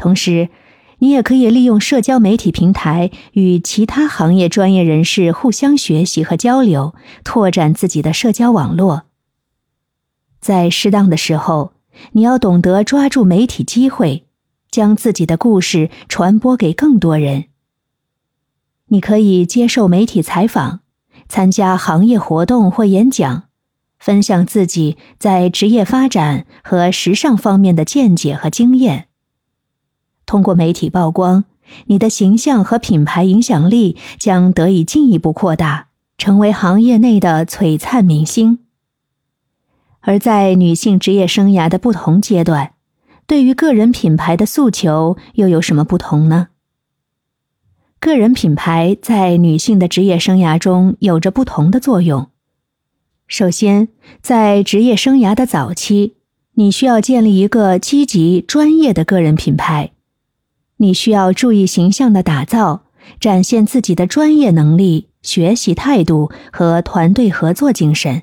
同时，你也可以利用社交媒体平台与其他行业专业人士互相学习和交流，拓展自己的社交网络。在适当的时候，你要懂得抓住媒体机会，将自己的故事传播给更多人。你可以接受媒体采访，参加行业活动或演讲，分享自己在职业发展和时尚方面的见解和经验。通过媒体曝光，你的形象和品牌影响力将得以进一步扩大，成为行业内的璀璨明星。而在女性职业生涯的不同阶段，对于个人品牌的诉求又有什么不同呢？个人品牌在女性的职业生涯中有着不同的作用。首先，在职业生涯的早期，你需要建立一个积极、专业的个人品牌。你需要注意形象的打造，展现自己的专业能力、学习态度和团队合作精神。